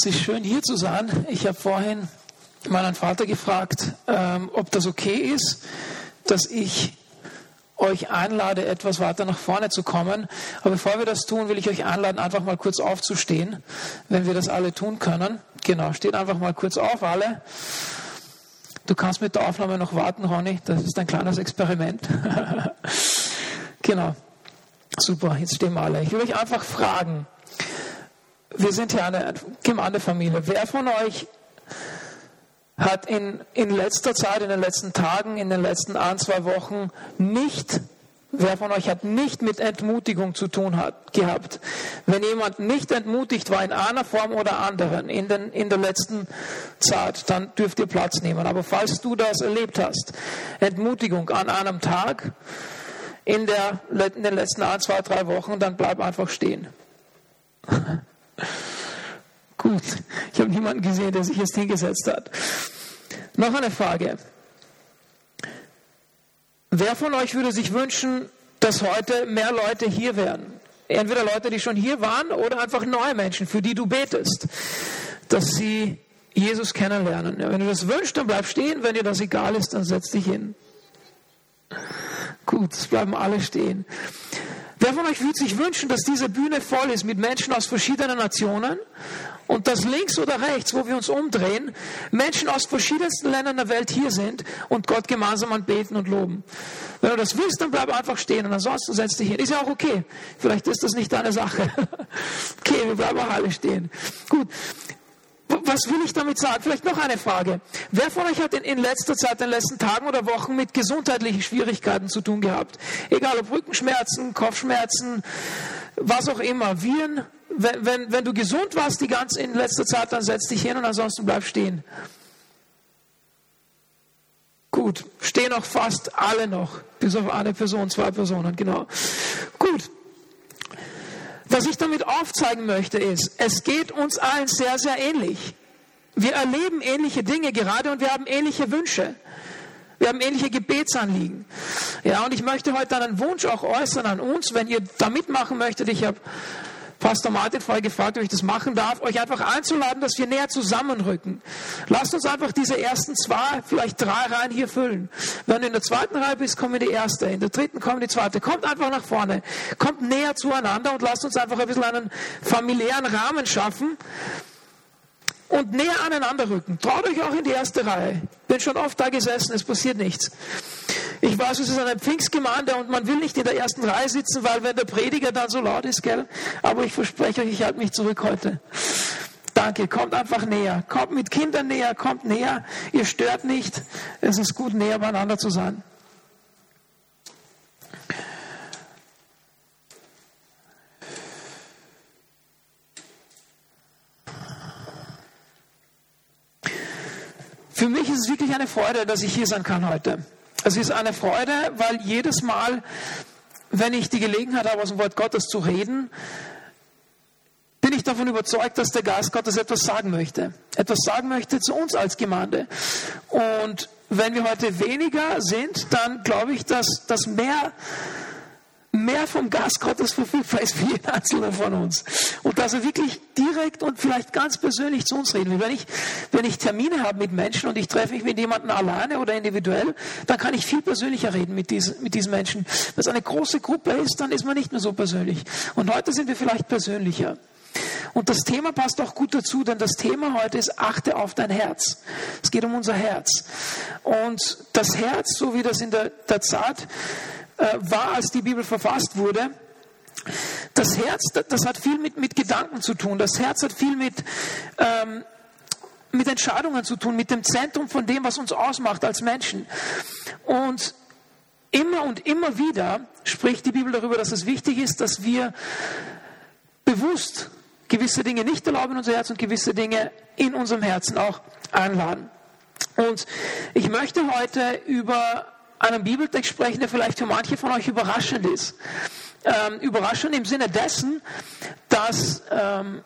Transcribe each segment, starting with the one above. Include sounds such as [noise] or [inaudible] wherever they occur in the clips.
Es ist schön hier zu sein. Ich habe vorhin meinen Vater gefragt, ähm, ob das okay ist, dass ich euch einlade, etwas weiter nach vorne zu kommen. Aber bevor wir das tun, will ich euch einladen, einfach mal kurz aufzustehen, wenn wir das alle tun können. Genau, steht einfach mal kurz auf, alle. Du kannst mit der Aufnahme noch warten, Ronny. Das ist ein kleines Experiment. [laughs] genau. Super, jetzt stehen wir alle. Ich will euch einfach fragen. Wir sind ja eine Gemeindefamilie. Wer von euch hat in, in letzter Zeit, in den letzten Tagen, in den letzten ein, zwei Wochen nicht, wer von euch hat nicht mit Entmutigung zu tun hat, gehabt? Wenn jemand nicht entmutigt war in einer Form oder anderen in, den, in der letzten Zeit, dann dürft ihr Platz nehmen. Aber falls du das erlebt hast, Entmutigung an einem Tag, in, der, in den letzten ein, zwei, drei Wochen, dann bleib einfach stehen. [laughs] Gut, ich habe niemanden gesehen, der sich jetzt hingesetzt hat. Noch eine Frage. Wer von euch würde sich wünschen, dass heute mehr Leute hier wären? Entweder Leute, die schon hier waren oder einfach neue Menschen, für die du betest, dass sie Jesus kennenlernen. wenn du das wünschst, dann bleib stehen. Wenn dir das egal ist, dann setz dich hin. Gut, es bleiben alle stehen. Wer von euch würde sich wünschen, dass diese Bühne voll ist mit Menschen aus verschiedenen Nationen und dass links oder rechts, wo wir uns umdrehen, Menschen aus verschiedensten Ländern der Welt hier sind und Gott gemeinsam anbeten und loben? Wenn du das willst, dann bleib einfach stehen und ansonsten setz dich hin. Ist ja auch okay. Vielleicht ist das nicht deine Sache. [laughs] Okay, wir bleiben auch alle stehen. Gut was will ich damit sagen? Vielleicht noch eine Frage. Wer von euch hat in, in, letzter Zeit, in den letzten Tagen oder Wochen mit gesundheitlichen Schwierigkeiten zu tun gehabt? Egal ob Rückenschmerzen, Kopfschmerzen, was auch immer. Viren. Wenn, wenn, wenn du gesund warst die ganze in letzter Zeit, dann setz dich hin und ansonsten bleib stehen. Gut, stehen auch fast alle noch, bis auf eine Person, zwei Personen, genau. Gut, was ich damit aufzeigen möchte ist, es geht uns allen sehr, sehr ähnlich. Wir erleben ähnliche Dinge gerade und wir haben ähnliche Wünsche. Wir haben ähnliche Gebetsanliegen. Ja, und ich möchte heute einen Wunsch auch äußern an uns, wenn ihr da mitmachen möchtet. Ich habe Pastor Martin vorher gefragt, ob ich das machen darf, euch einfach einzuladen, dass wir näher zusammenrücken. Lasst uns einfach diese ersten zwei, vielleicht drei Reihen hier füllen. Wenn du in der zweiten Reihe bist, kommen wir die erste. In der dritten kommen die zweite. Kommt einfach nach vorne. Kommt näher zueinander und lasst uns einfach ein bisschen einen familiären Rahmen schaffen und näher aneinander rücken. Traut euch auch in die erste Reihe. Bin schon oft da gesessen, es passiert nichts. Ich weiß, es ist eine Pfingstgemeinde und man will nicht in der ersten Reihe sitzen, weil wenn der Prediger dann so laut ist, gell? Aber ich verspreche euch, ich halte mich zurück heute. Danke, kommt einfach näher. Kommt mit Kindern näher, kommt näher. Ihr stört nicht. Es ist gut, näher beieinander zu sein. Für mich ist es wirklich eine Freude, dass ich hier sein kann heute. Es ist eine Freude, weil jedes Mal, wenn ich die Gelegenheit habe, aus dem Wort Gottes zu reden, bin ich davon überzeugt, dass der Geist Gottes etwas sagen möchte. Etwas sagen möchte zu uns als Gemeinde. Und wenn wir heute weniger sind, dann glaube ich, dass das mehr mehr vom Geist Gottes verfügbar ist für jeden Einzelnen von uns. Und dass er wirklich direkt und vielleicht ganz persönlich zu uns reden will. Wenn ich, wenn ich Termine habe mit Menschen und ich treffe mich mit jemandem alleine oder individuell, dann kann ich viel persönlicher reden mit diesen, mit diesen Menschen. Wenn es eine große Gruppe ist, dann ist man nicht mehr so persönlich. Und heute sind wir vielleicht persönlicher. Und das Thema passt auch gut dazu, denn das Thema heute ist, achte auf dein Herz. Es geht um unser Herz. Und das Herz, so wie das in der, der Zeit äh, war, als die Bibel verfasst wurde. Das Herz, das hat viel mit, mit Gedanken zu tun. Das Herz hat viel mit, ähm, mit Entscheidungen zu tun, mit dem Zentrum von dem, was uns ausmacht als Menschen. Und immer und immer wieder spricht die Bibel darüber, dass es wichtig ist, dass wir bewusst gewisse Dinge nicht erlauben in unser Herz und gewisse Dinge in unserem Herzen auch einladen. Und ich möchte heute über einen Bibeltext sprechen, der vielleicht für manche von euch überraschend ist. Ähm, überraschend im Sinne dessen, dass, ähm,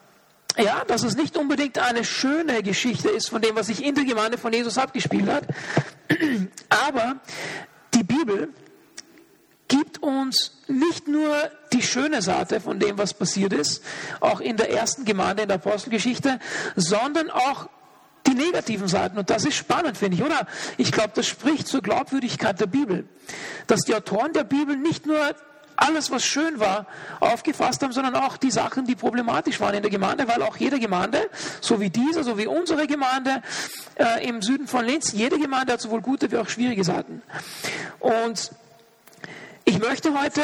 ja, dass es nicht unbedingt eine schöne Geschichte ist von dem, was sich in der Gemeinde von Jesus abgespielt hat, [clears throat] aber die Bibel gibt uns nicht nur die schöne Seite von dem, was passiert ist, auch in der ersten Gemeinde in der Apostelgeschichte, sondern auch die negativen Seiten. Und das ist spannend, finde ich, oder? Ich glaube, das spricht zur Glaubwürdigkeit der Bibel. Dass die Autoren der Bibel nicht nur alles, was schön war, aufgefasst haben, sondern auch die Sachen, die problematisch waren in der Gemeinde, weil auch jede Gemeinde, so wie diese, so wie unsere Gemeinde äh, im Süden von Linz, jede Gemeinde hat sowohl gute wie auch schwierige Seiten. Und ich möchte heute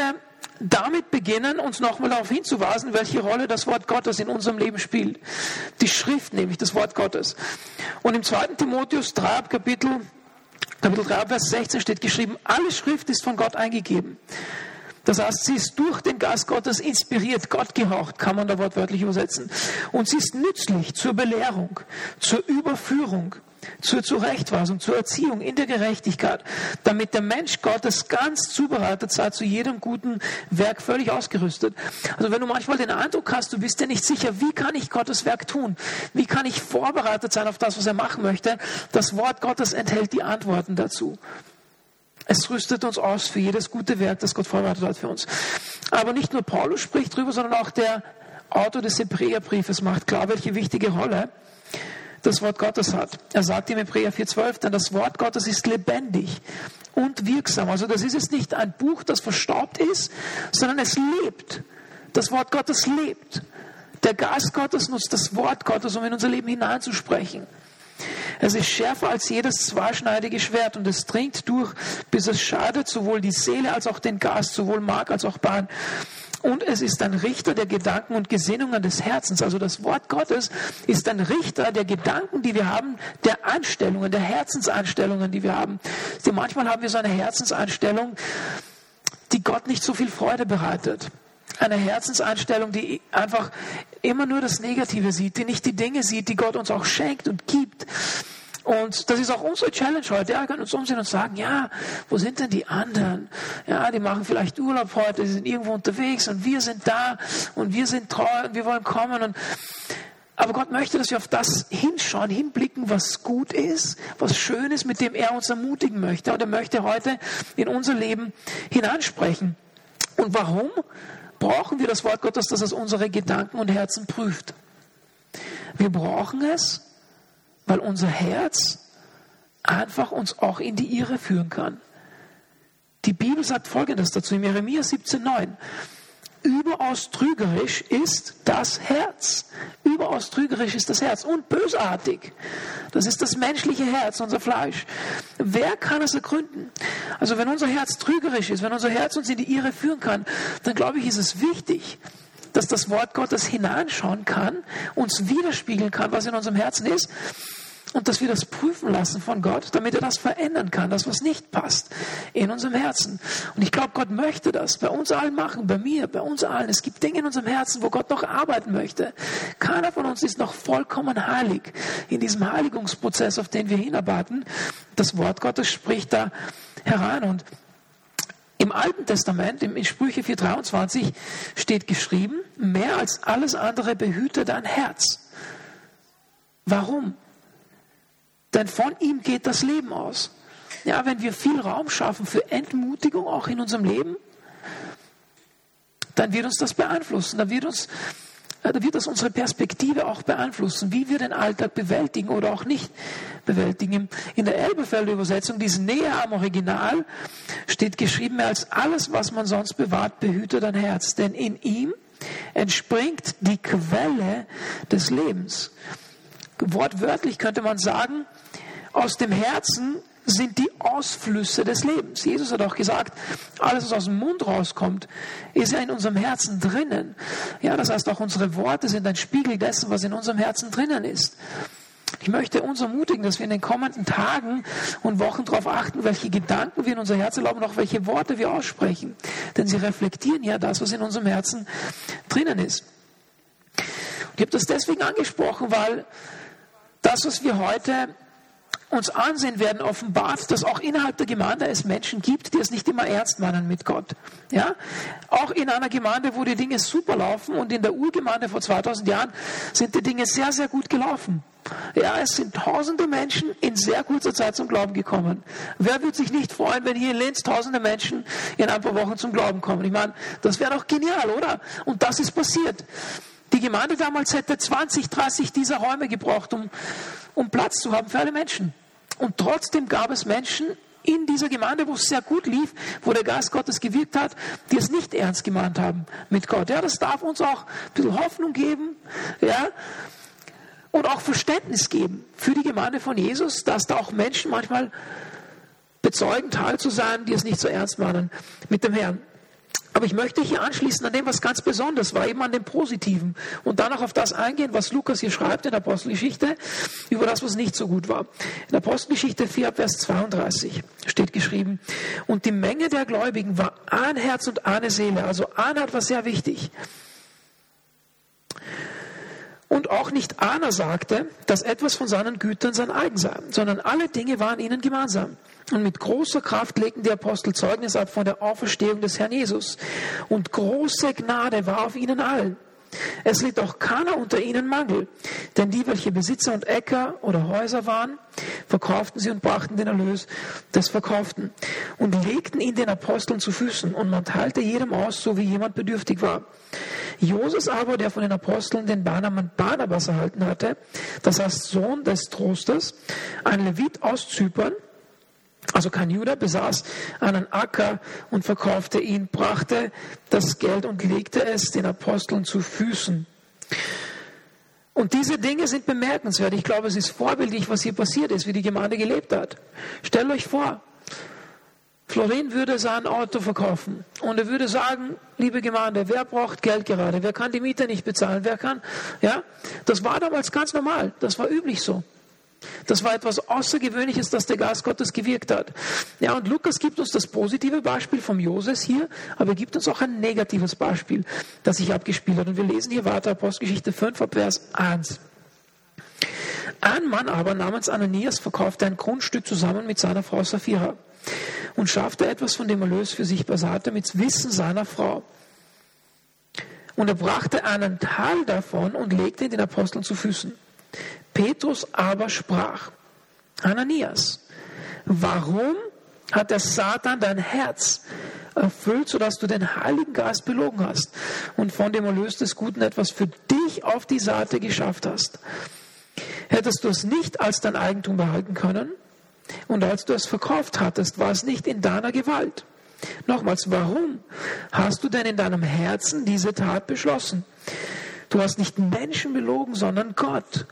damit beginnen, uns nochmal darauf hinzuweisen, welche Rolle das Wort Gottes in unserem Leben spielt. Die Schrift, nämlich das Wort Gottes. Und im 2. Timotheus 3, Kapitel, Kapitel 3, Vers 16 steht geschrieben, alle Schrift ist von Gott eingegeben. Das heißt, sie ist durch den Geist Gottes inspiriert, Gott gehaucht, kann man da wortwörtlich übersetzen. Und sie ist nützlich zur Belehrung, zur Überführung, zur Zurechtweisung, zur Erziehung in der Gerechtigkeit, damit der Mensch Gottes ganz zubereitet sei, zu jedem guten Werk völlig ausgerüstet. Also wenn du manchmal den Eindruck hast, du bist dir nicht sicher, wie kann ich Gottes Werk tun? Wie kann ich vorbereitet sein auf das, was er machen möchte? Das Wort Gottes enthält die Antworten dazu. Es rüstet uns aus für jedes gute Werk, das Gott vorbereitet hat für uns. Aber nicht nur Paulus spricht drüber, sondern auch der Autor des Hebräerbriefes macht klar, welche wichtige Rolle das Wort Gottes hat. Er sagt im Hebräer 4,12, denn das Wort Gottes ist lebendig und wirksam. Also das ist jetzt nicht ein Buch, das verstaubt ist, sondern es lebt. Das Wort Gottes lebt. Der Geist Gottes nutzt das Wort Gottes, um in unser Leben hineinzusprechen. Es ist schärfer als jedes zweischneidige Schwert und es dringt durch, bis es schadet sowohl die Seele als auch den Geist, sowohl Mark als auch Bein. Und es ist ein Richter der Gedanken und Gesinnungen des Herzens. Also das Wort Gottes ist ein Richter der Gedanken, die wir haben, der Einstellungen, der Herzenseinstellungen, die wir haben. Denn manchmal haben wir so eine Herzenseinstellung, die Gott nicht so viel Freude bereitet eine Herzenseinstellung, die einfach immer nur das Negative sieht, die nicht die Dinge sieht, die Gott uns auch schenkt und gibt. Und das ist auch unsere Challenge heute. Ja, wir können uns umsehen und sagen, ja, wo sind denn die anderen? Ja, die machen vielleicht Urlaub heute, die sind irgendwo unterwegs und wir sind da und wir sind treu und wir wollen kommen und aber Gott möchte, dass wir auf das hinschauen, hinblicken, was gut ist, was schön ist, mit dem er uns ermutigen möchte. Und er möchte heute in unser Leben hineinsprechen. Und warum? Brauchen wir das Wort Gottes, dass es unsere Gedanken und Herzen prüft. Wir brauchen es, weil unser Herz einfach uns auch in die Irre führen kann. Die Bibel sagt Folgendes dazu in Jeremia 17,9 überaus trügerisch ist das Herz. Überaus trügerisch ist das Herz und bösartig. Das ist das menschliche Herz, unser Fleisch. Wer kann es ergründen? Also wenn unser Herz trügerisch ist, wenn unser Herz uns in die Irre führen kann, dann glaube ich, ist es wichtig, dass das Wort Gottes hineinschauen kann, uns widerspiegeln kann, was in unserem Herzen ist und dass wir das prüfen lassen von Gott, damit er das verändern kann, das was nicht passt in unserem Herzen. Und ich glaube, Gott möchte das bei uns allen machen, bei mir, bei uns allen. Es gibt Dinge in unserem Herzen, wo Gott noch arbeiten möchte. Keiner von uns ist noch vollkommen heilig in diesem Heiligungsprozess, auf den wir hinarbeiten. Das Wort Gottes spricht da herein und im Alten Testament, in Sprüche 4,23 steht geschrieben, mehr als alles andere behüte dein Herz. Warum? Denn von ihm geht das Leben aus. Ja, wenn wir viel Raum schaffen für Entmutigung auch in unserem Leben, dann wird uns das beeinflussen. Dann wird uns äh, da wird das unsere Perspektive auch beeinflussen, wie wir den Alltag bewältigen oder auch nicht bewältigen. In der Elberfelder Übersetzung, die ist näher am Original, steht geschrieben, als alles, was man sonst bewahrt, behüte dein Herz. Denn in ihm entspringt die Quelle des Lebens. Wortwörtlich könnte man sagen, aus dem Herzen sind die Ausflüsse des Lebens. Jesus hat auch gesagt, alles, was aus dem Mund rauskommt, ist ja in unserem Herzen drinnen. Ja, das heißt, auch unsere Worte sind ein Spiegel dessen, was in unserem Herzen drinnen ist. Ich möchte uns ermutigen, dass wir in den kommenden Tagen und Wochen darauf achten, welche Gedanken wir in unser Herz erlauben und auch welche Worte wir aussprechen. Denn sie reflektieren ja das, was in unserem Herzen drinnen ist. Ich habe das deswegen angesprochen, weil das, was wir heute uns ansehen werden, offenbart, dass auch innerhalb der Gemeinde es Menschen gibt, die es nicht immer ernst meinen mit Gott. Ja? Auch in einer Gemeinde, wo die Dinge super laufen und in der Urgemeinde vor 2000 Jahren sind die Dinge sehr, sehr gut gelaufen. Ja, es sind tausende Menschen in sehr kurzer Zeit zum Glauben gekommen. Wer würde sich nicht freuen, wenn hier in Linz tausende Menschen in ein paar Wochen zum Glauben kommen? Ich meine, das wäre doch genial, oder? Und das ist passiert. Die Gemeinde damals hätte 20, 30 dieser Räume gebraucht, um, um Platz zu haben für alle Menschen. Und trotzdem gab es Menschen in dieser Gemeinde, wo es sehr gut lief, wo der Geist Gottes gewirkt hat, die es nicht ernst gemeint haben mit Gott. Ja, das darf uns auch ein bisschen Hoffnung geben. Ja, und auch Verständnis geben für die Gemeinde von Jesus, dass da auch Menschen manchmal bezeugen, Teil zu sein, die es nicht so ernst meinen mit dem Herrn. Aber ich möchte hier anschließen an dem, was ganz besonders war, eben an dem Positiven und dann auch auf das eingehen, was Lukas hier schreibt in der Apostelgeschichte, über das, was nicht so gut war. In der Apostelgeschichte 4, Vers 32 steht geschrieben, und die Menge der Gläubigen war ein Herz und eine Seele, also Einheit war sehr wichtig. Und auch nicht einer sagte, dass etwas von seinen Gütern sein eigen sei, sondern alle Dinge waren ihnen gemeinsam. Und mit großer Kraft legten die Apostel Zeugnis ab von der Auferstehung des Herrn Jesus. Und große Gnade war auf ihnen allen. Es litt auch keiner unter ihnen Mangel, denn die, welche Besitzer und Äcker oder Häuser waren, verkauften sie und brachten den Erlös des Verkauften und legten ihn den Aposteln zu Füßen und man teilte jedem aus, so wie jemand bedürftig war. Joses aber, der von den Aposteln den Barnamen Barnabas erhalten hatte, das heißt Sohn des Trostes, ein Levit aus Zypern, also kein Judah besaß einen Acker und verkaufte ihn, brachte das Geld und legte es den Aposteln zu Füßen. Und diese Dinge sind bemerkenswert. Ich glaube, es ist vorbildlich, was hier passiert ist, wie die Gemeinde gelebt hat. Stellt euch vor, Florin würde sein Auto verkaufen und er würde sagen, liebe Gemeinde, wer braucht Geld gerade? Wer kann die Miete nicht bezahlen? Wer kann? Ja, das war damals ganz normal. Das war üblich so. Das war etwas Außergewöhnliches, dass der Geist Gottes gewirkt hat. Ja, und Lukas gibt uns das positive Beispiel vom Joses hier, aber er gibt uns auch ein negatives Beispiel, das sich abgespielt hat. Und wir lesen hier weiter Apostelgeschichte 5 ab Vers 1. Ein Mann aber namens Ananias verkaufte ein Grundstück zusammen mit seiner Frau Sapphira und schaffte etwas von dem Erlös für sich beiseite mit Wissen seiner Frau. Und er brachte einen Teil davon und legte ihn den Aposteln zu Füßen. Petrus aber sprach, Ananias, warum hat der Satan dein Herz erfüllt, sodass du den Heiligen Geist belogen hast und von dem Erlös des Guten etwas für dich auf die Seite geschafft hast? Hättest du es nicht als dein Eigentum behalten können? Und als du es verkauft hattest, war es nicht in deiner Gewalt. Nochmals, warum hast du denn in deinem Herzen diese Tat beschlossen? Du hast nicht Menschen belogen, sondern Gott.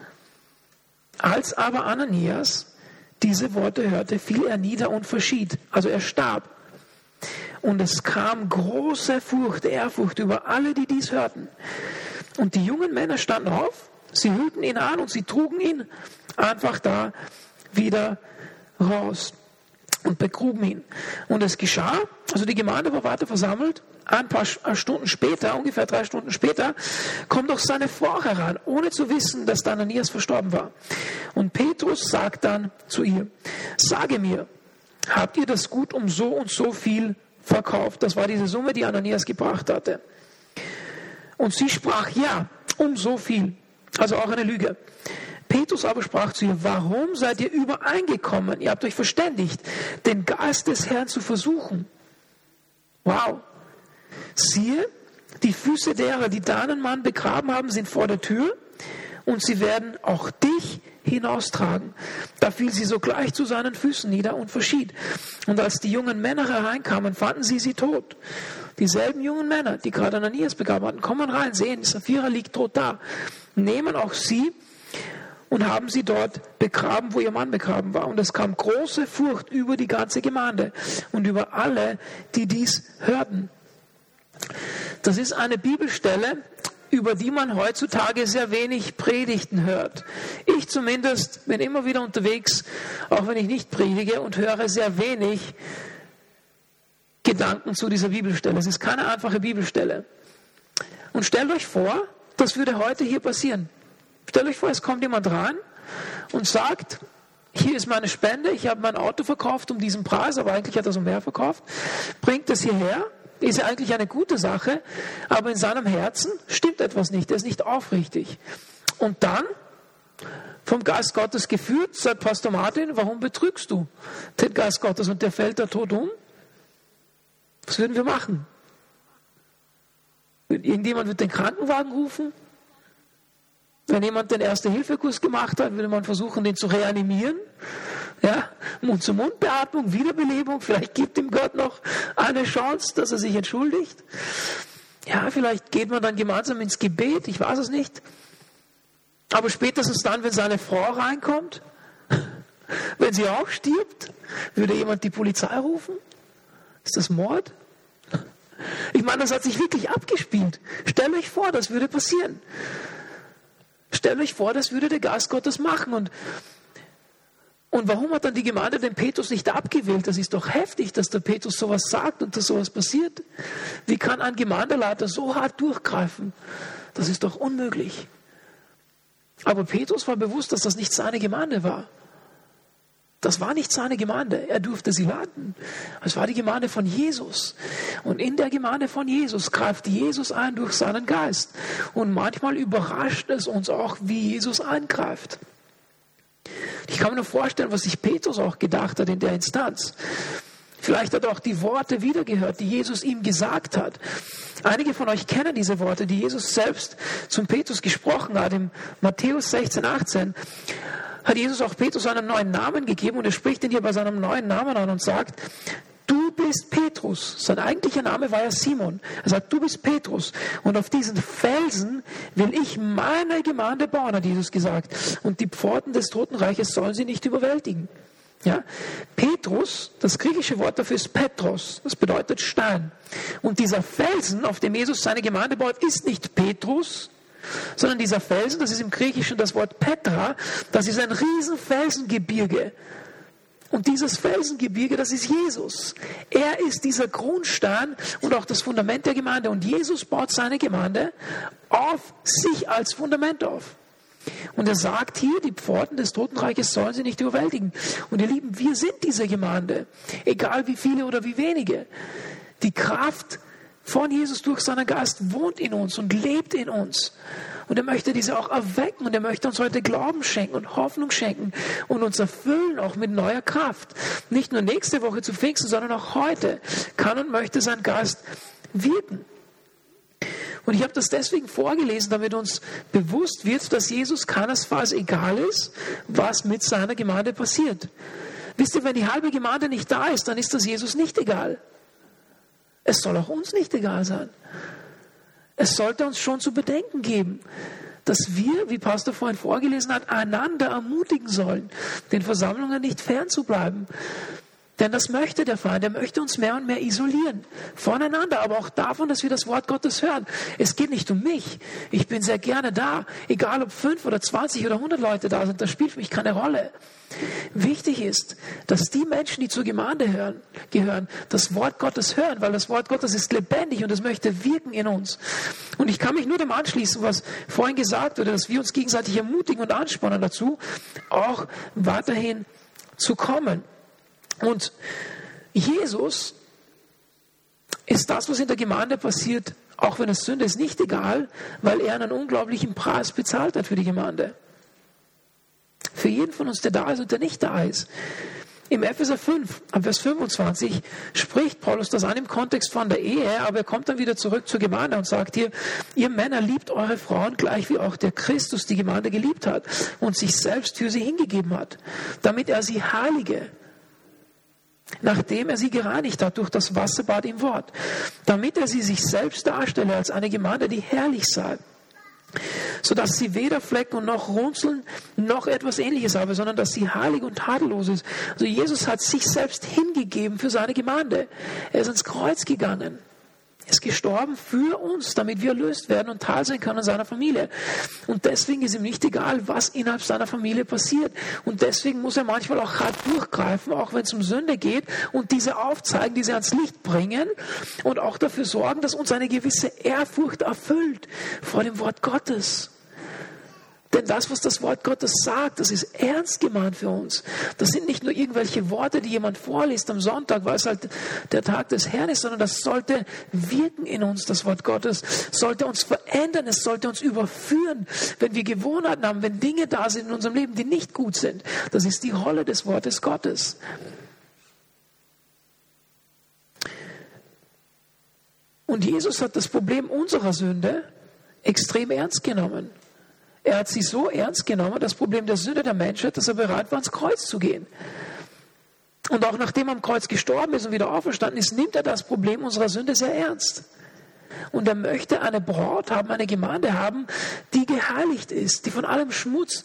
Als aber Ananias diese Worte hörte, fiel er nieder und verschied. Also er starb. Und es kam große Furcht, Ehrfurcht über alle, die dies hörten. Und die jungen Männer standen auf, sie hüllten ihn an und sie trugen ihn einfach da wieder raus und begruben ihn. Und es geschah, also die Gemeinde war weiter versammelt ein paar äh, Stunden später, ungefähr drei Stunden später, kommt doch seine Frau heran, ohne zu wissen, dass Ananias verstorben war. Und Petrus sagt dann zu ihr, sage mir, habt ihr das Gut um so und so viel verkauft? Das war diese Summe, die Ananias gebracht hatte. Und sie sprach, ja, um so viel. Also auch eine Lüge. Petrus aber sprach zu ihr, warum seid ihr übereingekommen? Ihr habt euch verständigt, den Geist des Herrn zu versuchen. Wow, Siehe, die Füße derer, die deinen Mann begraben haben, sind vor der Tür und sie werden auch dich hinaustragen. Da fiel sie sogleich zu seinen Füßen nieder und verschied. Und als die jungen Männer hereinkamen, fanden sie sie tot. Dieselben jungen Männer, die gerade Ananias begraben hatten, kommen rein, sehen, Sapphira liegt tot da, nehmen auch sie und haben sie dort begraben, wo ihr Mann begraben war. Und es kam große Furcht über die ganze Gemeinde und über alle, die dies hörten. Das ist eine Bibelstelle, über die man heutzutage sehr wenig Predigten hört. Ich zumindest bin immer wieder unterwegs, auch wenn ich nicht predige, und höre sehr wenig Gedanken zu dieser Bibelstelle. Es ist keine einfache Bibelstelle. Und stellt euch vor, das würde heute hier passieren. Stellt euch vor, es kommt jemand rein und sagt, hier ist meine Spende, ich habe mein Auto verkauft um diesen Preis, aber eigentlich hat er so mehr verkauft, bringt es hierher ist ja eigentlich eine gute Sache, aber in seinem Herzen stimmt etwas nicht, er ist nicht aufrichtig. Und dann vom Geist Gottes geführt, sagt Pastor Martin, warum betrügst du den Geist Gottes und der fällt da tot um? Was würden wir machen? Irgendjemand wird den Krankenwagen rufen? Wenn jemand den Erste-Hilfe-Kurs gemacht hat, würde man versuchen, den zu reanimieren. Ja, Mund-zu-Mund-Beatmung, Wiederbelebung. Vielleicht gibt ihm Gott noch eine Chance, dass er sich entschuldigt. Ja, vielleicht geht man dann gemeinsam ins Gebet. Ich weiß es nicht. Aber spätestens dann, wenn seine Frau reinkommt, [laughs] wenn sie auch stirbt, würde jemand die Polizei rufen? Ist das Mord? Ich meine, das hat sich wirklich abgespielt. Stellt euch vor, das würde passieren. Stellt euch vor, das würde der Geist Gottes machen. Und, und warum hat dann die Gemeinde den Petrus nicht abgewählt? Das ist doch heftig, dass der Petrus sowas sagt und dass sowas passiert. Wie kann ein Gemeindeleiter so hart durchgreifen? Das ist doch unmöglich. Aber Petrus war bewusst, dass das nicht seine Gemeinde war. Das war nicht seine Gemeinde. Er durfte sie leiten. Es war die Gemeinde von Jesus. Und in der Gemeinde von Jesus greift Jesus ein durch seinen Geist. Und manchmal überrascht es uns auch, wie Jesus eingreift. Ich kann mir nur vorstellen, was sich Petrus auch gedacht hat in der Instanz. Vielleicht hat er auch die Worte wiedergehört, die Jesus ihm gesagt hat. Einige von euch kennen diese Worte, die Jesus selbst zum Petrus gesprochen hat. In Matthäus 16, 18 hat Jesus auch Petrus einen neuen Namen gegeben und er spricht ihn hier bei seinem neuen Namen an und sagt, du bist Petrus. Sein eigentlicher Name war ja Simon. Er sagt, du bist Petrus. Und auf diesen Felsen will ich meine Gemeinde bauen, hat Jesus gesagt. Und die Pforten des Totenreiches sollen sie nicht überwältigen. Ja? Petrus, das griechische Wort dafür ist Petros, das bedeutet Stein. Und dieser Felsen, auf dem Jesus seine Gemeinde baut, ist nicht Petrus, sondern dieser Felsen, das ist im Griechischen das Wort Petra, das ist ein Riesenfelsengebirge. Und dieses Felsengebirge, das ist Jesus. Er ist dieser Grundstein und auch das Fundament der Gemeinde. Und Jesus baut seine Gemeinde auf sich als Fundament auf. Und er sagt hier, die Pforten des Totenreiches sollen sie nicht überwältigen. Und ihr Lieben, wir sind diese Gemeinde, egal wie viele oder wie wenige. Die Kraft von Jesus durch seinen Geist wohnt in uns und lebt in uns. Und er möchte diese auch erwecken und er möchte uns heute Glauben schenken und Hoffnung schenken und uns erfüllen auch mit neuer Kraft. Nicht nur nächste Woche zu Pfingsten, sondern auch heute kann und möchte sein Geist wirken. Und ich habe das deswegen vorgelesen, damit uns bewusst wird, dass Jesus keinesfalls egal ist, was mit seiner Gemeinde passiert. Wisst ihr, wenn die halbe Gemeinde nicht da ist, dann ist das Jesus nicht egal. Es soll auch uns nicht egal sein. Es sollte uns schon zu bedenken geben, dass wir, wie Pastor vorhin vorgelesen hat, einander ermutigen sollen, den Versammlungen nicht fernzubleiben, denn das möchte der Feind. Er möchte uns mehr und mehr isolieren. Voneinander, aber auch davon, dass wir das Wort Gottes hören. Es geht nicht um mich. Ich bin sehr gerne da. Egal ob fünf oder zwanzig oder hundert Leute da sind, das spielt für mich keine Rolle. Wichtig ist, dass die Menschen, die zur Gemeinde hören, gehören, das Wort Gottes hören, weil das Wort Gottes ist lebendig und es möchte wirken in uns. Und ich kann mich nur dem anschließen, was vorhin gesagt wurde, dass wir uns gegenseitig ermutigen und anspornen dazu, auch weiterhin zu kommen. Und Jesus ist das, was in der Gemeinde passiert, auch wenn es Sünde ist, nicht egal, weil er einen unglaublichen Preis bezahlt hat für die Gemeinde. Für jeden von uns, der da ist und der nicht da ist. Im Epheser 5, am Vers 25, spricht Paulus das an im Kontext von der Ehe, aber er kommt dann wieder zurück zur Gemeinde und sagt hier, ihr Männer liebt eure Frauen gleich wie auch der Christus die Gemeinde geliebt hat und sich selbst für sie hingegeben hat, damit er sie heilige nachdem er sie gereinigt hat durch das Wasserbad im Wort, damit er sie sich selbst darstelle als eine Gemeinde, die herrlich sei, sodass sie weder Flecken noch Runzeln noch etwas ähnliches habe, sondern dass sie heilig und tadellos ist. Also Jesus hat sich selbst hingegeben für seine Gemeinde. Er ist ins Kreuz gegangen ist gestorben für uns, damit wir erlöst werden und Teil sein können seiner Familie. Und deswegen ist ihm nicht egal, was innerhalb seiner Familie passiert. Und deswegen muss er manchmal auch hart durchgreifen, auch wenn es um Sünde geht und diese aufzeigen, diese ans Licht bringen und auch dafür sorgen, dass uns eine gewisse Ehrfurcht erfüllt vor dem Wort Gottes. Denn das, was das Wort Gottes sagt, das ist ernst gemeint für uns. Das sind nicht nur irgendwelche Worte, die jemand vorliest am Sonntag, weil es halt der Tag des Herrn ist, sondern das sollte wirken in uns, das Wort Gottes, sollte uns verändern, es sollte uns überführen, wenn wir Gewohnheiten haben, wenn Dinge da sind in unserem Leben, die nicht gut sind. Das ist die Rolle des Wortes Gottes. Und Jesus hat das Problem unserer Sünde extrem ernst genommen. Er hat sie so ernst genommen, das Problem der Sünde der Menschheit, dass er bereit war, ans Kreuz zu gehen. Und auch nachdem er am Kreuz gestorben ist und wieder auferstanden ist, nimmt er das Problem unserer Sünde sehr ernst. Und er möchte eine Braut haben, eine Gemeinde haben, die geheiligt ist, die von allem Schmutz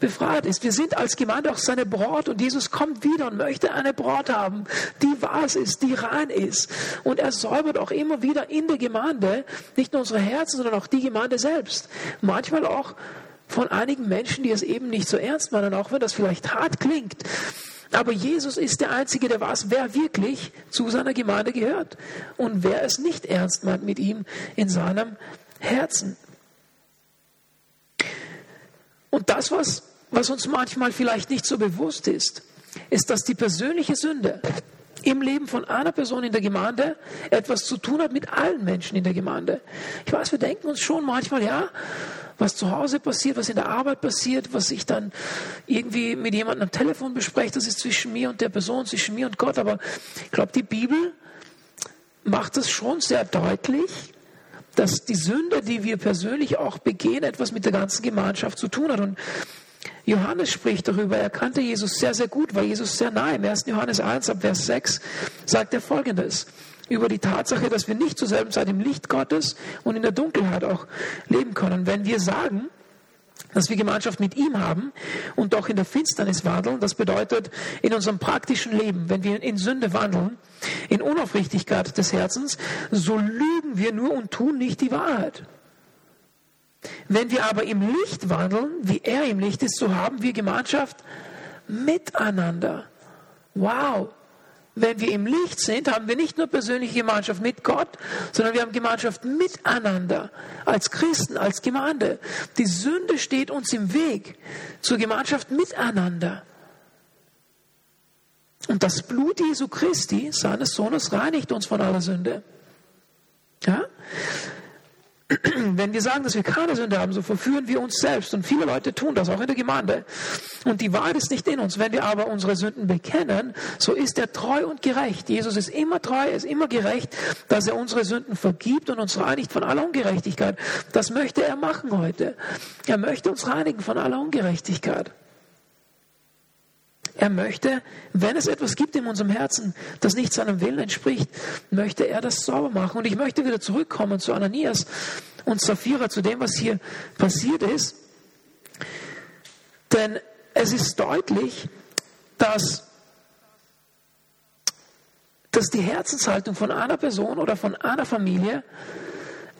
befreit ist. Wir sind als Gemeinde auch seine Braut und Jesus kommt wieder und möchte eine Braut haben, die wahr ist, die rein ist. Und er säubert auch immer wieder in der Gemeinde nicht nur unsere Herzen, sondern auch die Gemeinde selbst. Manchmal auch von einigen Menschen, die es eben nicht so ernst meinen, auch wenn das vielleicht hart klingt. Aber Jesus ist der Einzige, der weiß, wer wirklich zu seiner Gemeinde gehört und wer es nicht ernst meint mit ihm in seinem Herzen. Und das, was, was uns manchmal vielleicht nicht so bewusst ist, ist, dass die persönliche Sünde im Leben von einer Person in der Gemeinde etwas zu tun hat mit allen Menschen in der Gemeinde. Ich weiß, wir denken uns schon manchmal, ja, was zu Hause passiert, was in der Arbeit passiert, was ich dann irgendwie mit jemandem am Telefon bespreche, das ist zwischen mir und der Person, zwischen mir und Gott. Aber ich glaube, die Bibel macht das schon sehr deutlich, dass die Sünde, die wir persönlich auch begehen, etwas mit der ganzen Gemeinschaft zu tun hat. Und Johannes spricht darüber, er kannte Jesus sehr, sehr gut, war Jesus sehr nahe. Im 1. Johannes 1 ab Vers 6 sagt er folgendes über die Tatsache, dass wir nicht zur selben Zeit im Licht Gottes und in der Dunkelheit auch leben können. Wenn wir sagen, dass wir Gemeinschaft mit ihm haben und doch in der Finsternis wandeln. Das bedeutet in unserem praktischen Leben, wenn wir in Sünde wandeln, in Unaufrichtigkeit des Herzens, so lügen wir nur und tun nicht die Wahrheit. Wenn wir aber im Licht wandeln, wie er im Licht ist, so haben wir Gemeinschaft miteinander. Wow! Wenn wir im Licht sind, haben wir nicht nur persönliche Gemeinschaft mit Gott, sondern wir haben Gemeinschaft miteinander, als Christen, als Gemeinde. Die Sünde steht uns im Weg zur Gemeinschaft miteinander. Und das Blut Jesu Christi, seines Sohnes, reinigt uns von aller Sünde. Ja? [clears throat] wenn wir sagen, dass wir keine Sünde haben, so verführen wir uns selbst. Und viele Leute tun das, auch in der Gemeinde. Und die Wahrheit ist nicht in uns. Wenn wir aber unsere Sünden bekennen, so ist er treu und gerecht. Jesus ist immer treu, ist immer gerecht, dass er unsere Sünden vergibt und uns reinigt von aller Ungerechtigkeit. Das möchte er machen heute. Er möchte uns reinigen von aller Ungerechtigkeit. Er möchte, wenn es etwas gibt in unserem Herzen, das nicht seinem Willen entspricht, möchte er das sauber machen. Und ich möchte wieder zurückkommen zu Ananias und Sapphira, zu dem, was hier passiert ist. Denn es ist deutlich, dass, dass die Herzenshaltung von einer Person oder von einer Familie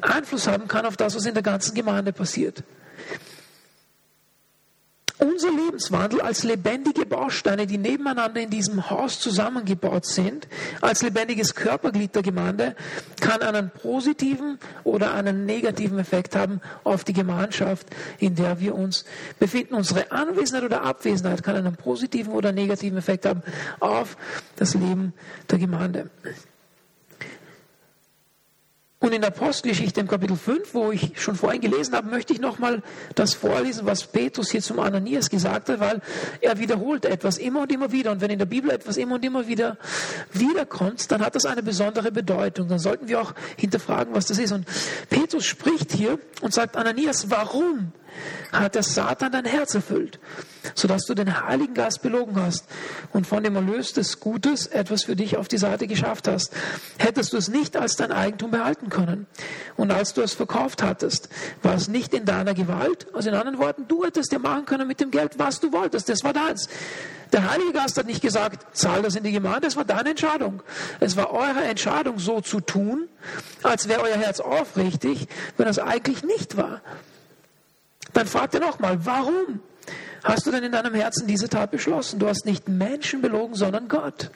Einfluss haben kann auf das, was in der ganzen Gemeinde passiert unser Lebenswandel als lebendige Bausteine, die nebeneinander in diesem Haus zusammengebaut sind, als lebendiges Körperglied der Gemeinde, kann einen positiven oder einen negativen Effekt haben auf die Gemeinschaft, in der wir uns befinden. Unsere Anwesenheit oder Abwesenheit kann einen positiven oder negativen Effekt haben auf das Leben der Gemeinde. Und in der Apostelgeschichte im Kapitel 5, wo ich schon vorhin gelesen habe, möchte ich nochmal das vorlesen, was Petrus hier zum Ananias gesagt hat, weil er wiederholt etwas immer und immer wieder. Und wenn in der Bibel etwas immer und immer wieder wiederkommt, dann hat das eine besondere Bedeutung. Dann sollten wir auch hinterfragen, was das ist. Und Petrus spricht hier und sagt, Ananias, warum hat der Satan dein Herz erfüllt, sodass du den Heiligen Geist belogen hast und von dem Erlös des Gutes etwas für dich auf die Seite geschafft hast. Hättest du es nicht als dein Eigentum behalten können und als du es verkauft hattest, war es nicht in deiner Gewalt. Also in anderen Worten, du hättest dir machen können mit dem Geld, was du wolltest. Das war deins. Der Heilige Geist hat nicht gesagt, zahl das in die Gemeinde, es war deine Entscheidung. Es war eure Entscheidung, so zu tun, als wäre euer Herz aufrichtig, wenn es eigentlich nicht war. Dann fragt er nochmal, warum hast du denn in deinem Herzen diese Tat beschlossen? Du hast nicht Menschen belogen, sondern Gott.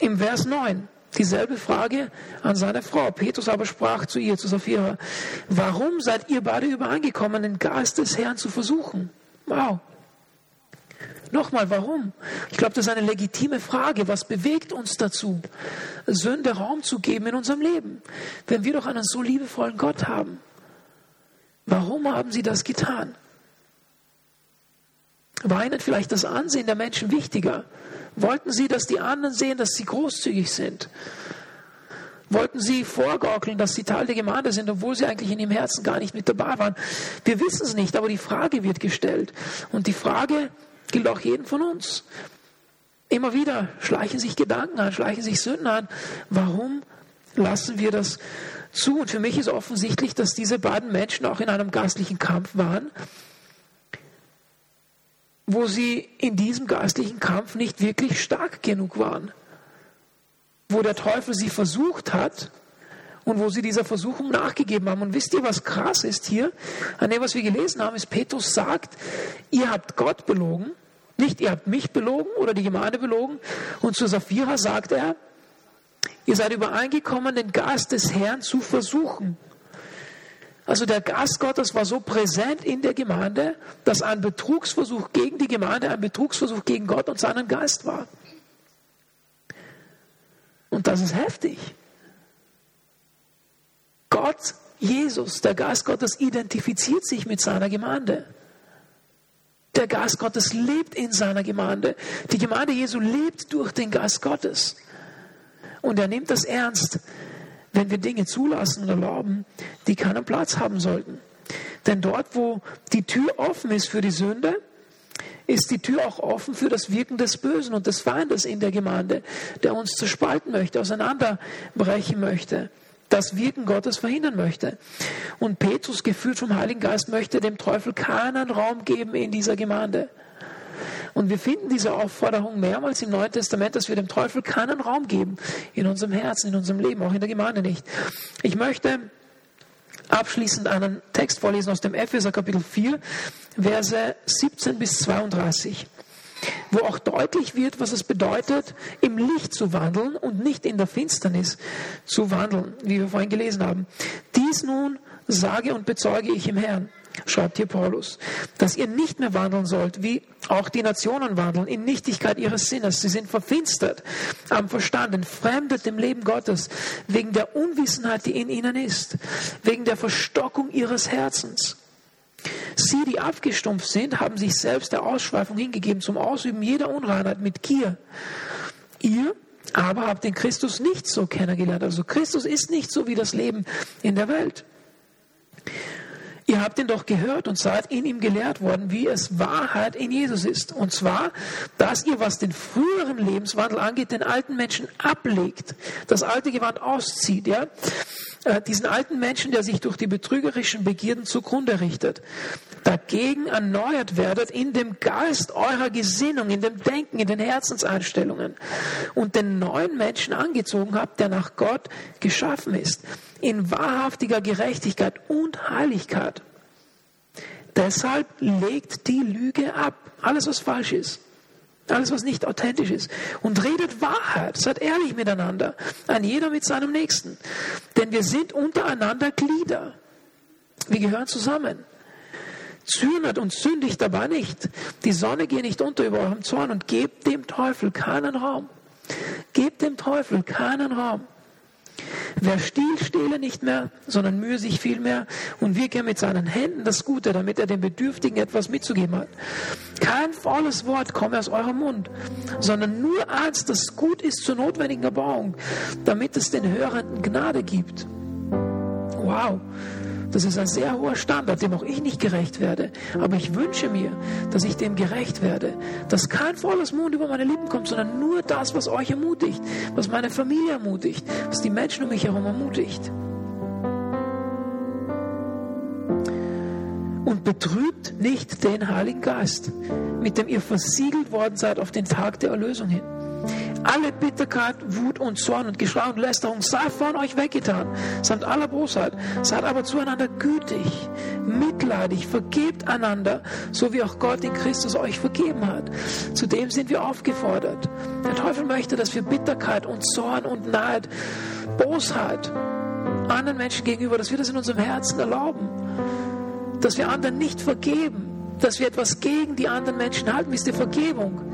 Im Vers 9 Dieselbe Frage an seine Frau. Petrus aber sprach zu ihr, zu Sapphira, warum seid ihr beide übereingekommen, den Geist des Herrn zu versuchen? Wow. Nochmal, warum? Ich glaube, das ist eine legitime Frage. Was bewegt uns dazu, Sünde Raum zu geben in unserem Leben, wenn wir doch einen so liebevollen Gott haben? Warum haben sie das getan? War ihnen vielleicht das Ansehen der Menschen wichtiger? Wollten sie, dass die anderen sehen, dass sie großzügig sind? Wollten sie vorgaukeln, dass sie Teil der Gemeinde sind, obwohl sie eigentlich in ihrem Herzen gar nicht mit dabei waren? Wir wissen es nicht, aber die Frage wird gestellt. Und die Frage gilt auch jeden von uns. Immer wieder schleichen sich Gedanken an, schleichen sich Sünden an. Warum lassen wir das zu? Und für mich ist offensichtlich, dass diese beiden Menschen auch in einem geistlichen Kampf waren wo sie in diesem geistlichen Kampf nicht wirklich stark genug waren. Wo der Teufel sie versucht hat und wo sie dieser Versuchung nachgegeben haben. Und wisst ihr, was krass ist hier? An dem, was wir gelesen haben, ist, Petrus sagt, ihr habt Gott belogen, nicht ihr habt mich belogen oder die Gemeinde belogen. Und zu Sapphira sagt er, ihr seid übereingekommen, den Geist des Herrn zu versuchen. Also der Geist Gottes war so präsent in der Gemeinde, dass ein Betrugsversuch gegen die Gemeinde ein Betrugsversuch gegen Gott und seinen Geist war. Und das ist heftig. Gott, Jesus, der Geist Gottes identifiziert sich mit seiner Gemeinde. Der Geist Gottes lebt in seiner Gemeinde. Die Gemeinde Jesu lebt durch den Geist Gottes. Und er nimmt das ernst, wenn wir Dinge zulassen und erlauben, die keinen Platz haben sollten. Denn dort, wo die Tür offen ist für die Sünde, ist die Tür auch offen für das Wirken des Bösen und des Feindes in der Gemeinde, der uns zerspalten möchte, auseinanderbrechen möchte, das Wirken Gottes verhindern möchte. Und Petrus, geführt vom Heiligen Geist, möchte dem Teufel keinen Raum geben in dieser Gemeinde. Und wir finden diese Aufforderung mehrmals im Neuen Testament, dass wir dem Teufel keinen Raum geben in unserem Herzen, in unserem Leben, auch in der Gemeinde nicht. Ich möchte abschließend einen Text vorlesen aus dem Epheser Kapitel 4, Verse 17 bis 32 wo auch deutlich wird, was es bedeutet, im Licht zu wandeln und nicht in der Finsternis zu wandeln, wie wir vorhin gelesen haben. Dies nun sage und bezeuge ich im Herrn schreibt hier Paulus, dass ihr nicht mehr wandeln sollt, wie auch die Nationen wandeln, in Nichtigkeit ihres Sinnes. Sie sind verfinstert am Verstand, entfremdet dem Leben Gottes, wegen der Unwissenheit, die in ihnen ist, wegen der Verstockung ihres Herzens. Sie, die abgestumpft sind, haben sich selbst der Ausschweifung hingegeben zum Ausüben jeder Unreinheit mit Gier. Ihr aber habt den Christus nicht so kennengelernt. Also Christus ist nicht so wie das Leben in der Welt. Ihr habt ihn doch gehört und seid in ihm gelehrt worden, wie es Wahrheit in Jesus ist. Und zwar, dass ihr, was den früheren Lebenswandel angeht, den alten Menschen ablegt, das alte Gewand auszieht, ja. Äh, diesen alten Menschen, der sich durch die betrügerischen Begierden zugrunde richtet, dagegen erneuert werdet in dem Geist eurer Gesinnung, in dem Denken, in den Herzenseinstellungen und den neuen Menschen angezogen habt, der nach Gott geschaffen ist in wahrhaftiger Gerechtigkeit und Heiligkeit. Deshalb legt die Lüge ab. Alles, was falsch ist. Alles, was nicht authentisch ist. Und redet Wahrheit. Seid ehrlich miteinander. Ein jeder mit seinem Nächsten. Denn wir sind untereinander Glieder. Wir gehören zusammen. Zürnet und sündigt dabei nicht. Die Sonne geht nicht unter über eurem Zorn und gebt dem Teufel keinen Raum. Gebt dem Teufel keinen Raum. Wer stiehlt, stehle nicht mehr, sondern mühe sich viel mehr und wirke mit seinen Händen das Gute, damit er dem Bedürftigen etwas mitzugeben hat. Kein faules Wort komme aus eurem Mund, sondern nur eins, das gut ist zur notwendigen Erbauung, damit es den Hörenden Gnade gibt. Wow. Das ist ein sehr hoher Standard, dem auch ich nicht gerecht werde. Aber ich wünsche mir, dass ich dem gerecht werde. Dass kein volles Mund über meine Lippen kommt, sondern nur das, was euch ermutigt, was meine Familie ermutigt, was die Menschen um mich herum ermutigt. Und betrübt nicht den Heiligen Geist, mit dem ihr versiegelt worden seid auf den Tag der Erlösung hin. Alle Bitterkeit, Wut und Zorn und Geschrei und Lästerung sei von euch weggetan, samt aller Bosheit. Seid aber zueinander gütig, mitleidig, vergebt einander, so wie auch Gott in Christus euch vergeben hat. Zudem sind wir aufgefordert. Der Teufel möchte, dass wir Bitterkeit und Zorn und Neid, Bosheit anderen Menschen gegenüber, dass wir das in unserem Herzen erlauben. Dass wir anderen nicht vergeben, dass wir etwas gegen die anderen Menschen halten, wie ist die Vergebung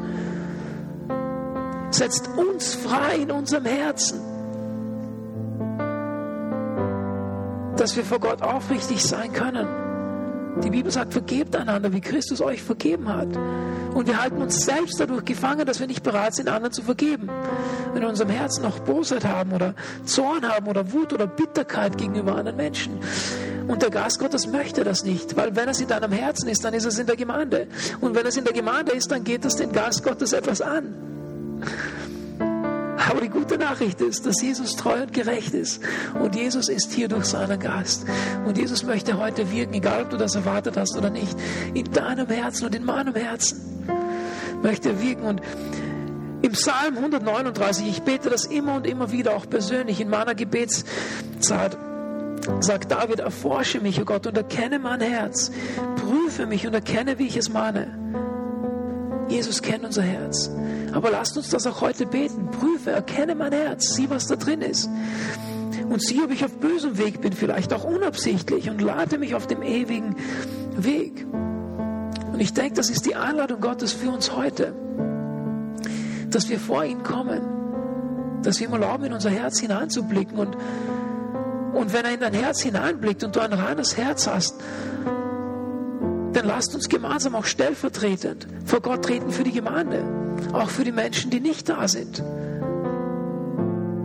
setzt uns frei in unserem Herzen, dass wir vor Gott aufrichtig sein können. Die Bibel sagt, vergebt einander, wie Christus euch vergeben hat. Und wir halten uns selbst dadurch gefangen, dass wir nicht bereit sind, anderen zu vergeben. Wenn wir in unserem Herzen noch Bosheit haben oder Zorn haben oder Wut oder Bitterkeit gegenüber anderen Menschen. Und der Geist Gottes möchte das nicht, weil wenn es in deinem Herzen ist, dann ist es in der Gemeinde. Und wenn es in der Gemeinde ist, dann geht es den Geist Gottes etwas an. Aber die gute Nachricht ist, dass Jesus treu und gerecht ist. Und Jesus ist hier durch seinen Geist. Und Jesus möchte heute wirken, egal ob du das erwartet hast oder nicht, in deinem Herzen und in meinem Herzen. Möchte er wirken. Und im Psalm 139, ich bete das immer und immer wieder, auch persönlich in meiner Gebetszeit, sagt David, erforsche mich, o oh Gott, und erkenne mein Herz. Prüfe mich und erkenne, wie ich es meine. Jesus kennt unser Herz. Aber lasst uns das auch heute beten. Prüfe, erkenne mein Herz, sieh, was da drin ist. Und sieh, ob ich auf bösem Weg bin, vielleicht auch unabsichtlich, und lade mich auf dem ewigen Weg. Und ich denke, das ist die Einladung Gottes für uns heute, dass wir vor ihn kommen, dass wir ihm erlauben, in unser Herz hineinzublicken. Und, und wenn er in dein Herz hineinblickt und du ein reines Herz hast, dann lasst uns gemeinsam auch stellvertretend vor Gott treten für die Gemeinde, auch für die Menschen, die nicht da sind.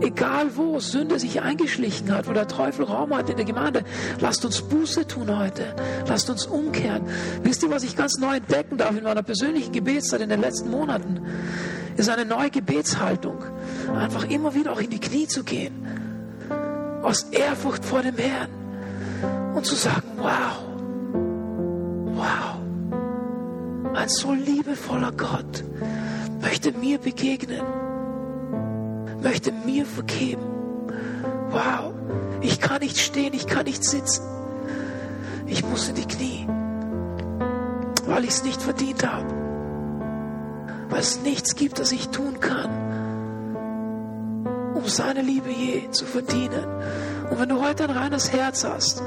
Egal wo Sünde sich eingeschlichen hat, wo der Teufel Raum hat in der Gemeinde, lasst uns Buße tun heute. Lasst uns umkehren. Wisst ihr, was ich ganz neu entdecken darf in meiner persönlichen Gebetszeit in den letzten Monaten? Ist eine neue Gebetshaltung. Einfach immer wieder auch in die Knie zu gehen. Aus Ehrfurcht vor dem Herrn. Und zu sagen, wow, wow, ein so liebevoller Gott möchte mir begegnen, möchte mir vergeben. Wow, ich kann nicht stehen, ich kann nicht sitzen. Ich muss in die Knie, weil ich es nicht verdient habe. Weil es nichts gibt, das ich tun kann, um seine Liebe je zu verdienen. Und wenn du heute ein reines Herz hast,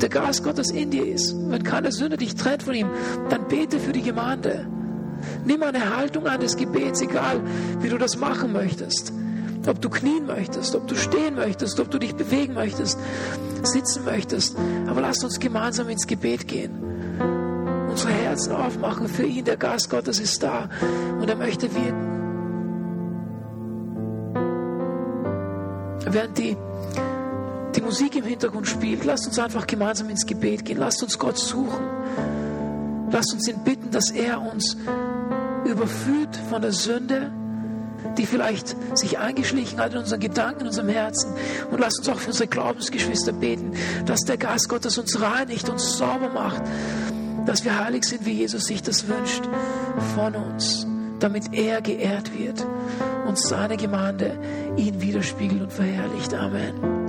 der Geist Gottes in dir ist, wenn keine Sünde dich trennt von ihm, dann bete für die Gemeinde. Nimm eine Haltung an des Gebets, egal wie du das machen möchtest. Ob du knien möchtest, ob du stehen möchtest, ob du dich bewegen möchtest, sitzen möchtest. Aber lass uns gemeinsam ins Gebet gehen. Unsere Herzen aufmachen für ihn. Der Geist Gottes ist da und er möchte wirken. Während die die Musik im Hintergrund spielt, lasst uns einfach gemeinsam ins Gebet gehen. Lasst uns Gott suchen. Lasst uns ihn bitten, dass er uns überführt von der Sünde, die vielleicht sich eingeschlichen hat in unseren Gedanken, in unserem Herzen. Und lasst uns auch für unsere Glaubensgeschwister beten, dass der Geist Gottes uns reinigt, uns sauber macht, dass wir heilig sind, wie Jesus sich das wünscht von uns, damit er geehrt wird und seine Gemeinde ihn widerspiegelt und verherrlicht. Amen.